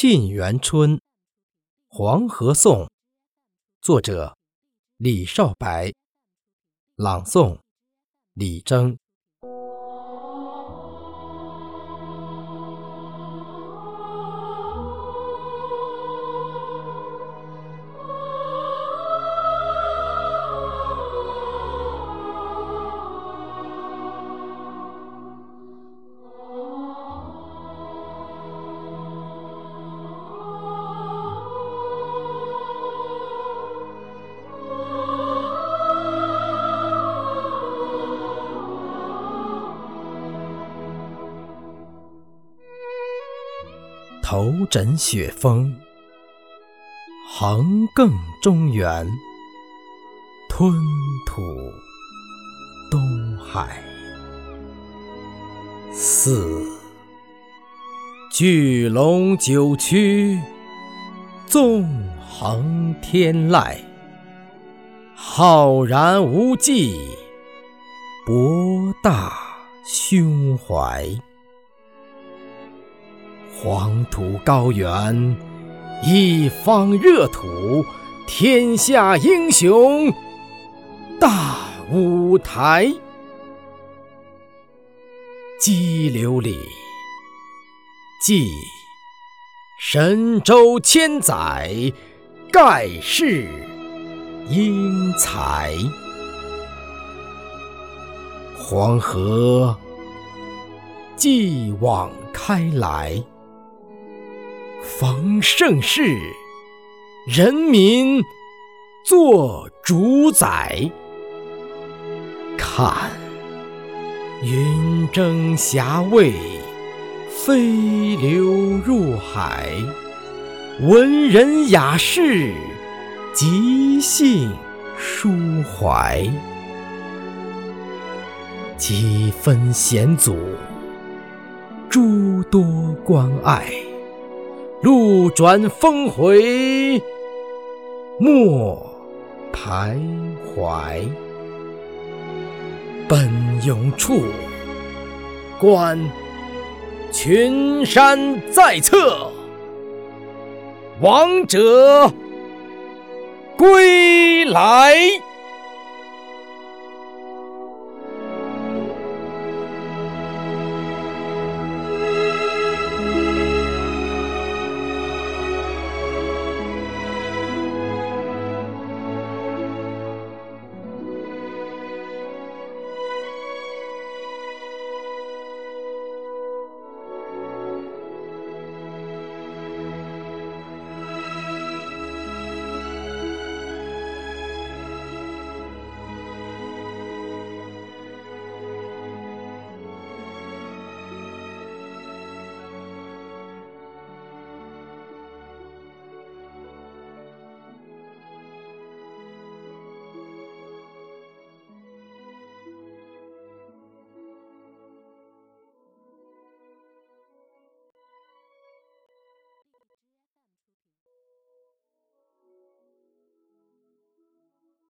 沁园春·黄河颂，作者李少白，朗诵李征。头枕雪峰，横亘中原，吞吐东海。四巨龙九曲，纵横天籁，浩然无际，博大胸怀。黄土高原，一方热土，天下英雄大舞台。激流里，记神州千载，盖世英才。黄河继往开来。逢盛世，人民做主宰。看，云蒸霞蔚，飞流入海。文人雅士，即兴抒怀。几分险阻，诸多关爱。路转峰回，莫徘徊。奔涌处，观群山在侧，王者归来。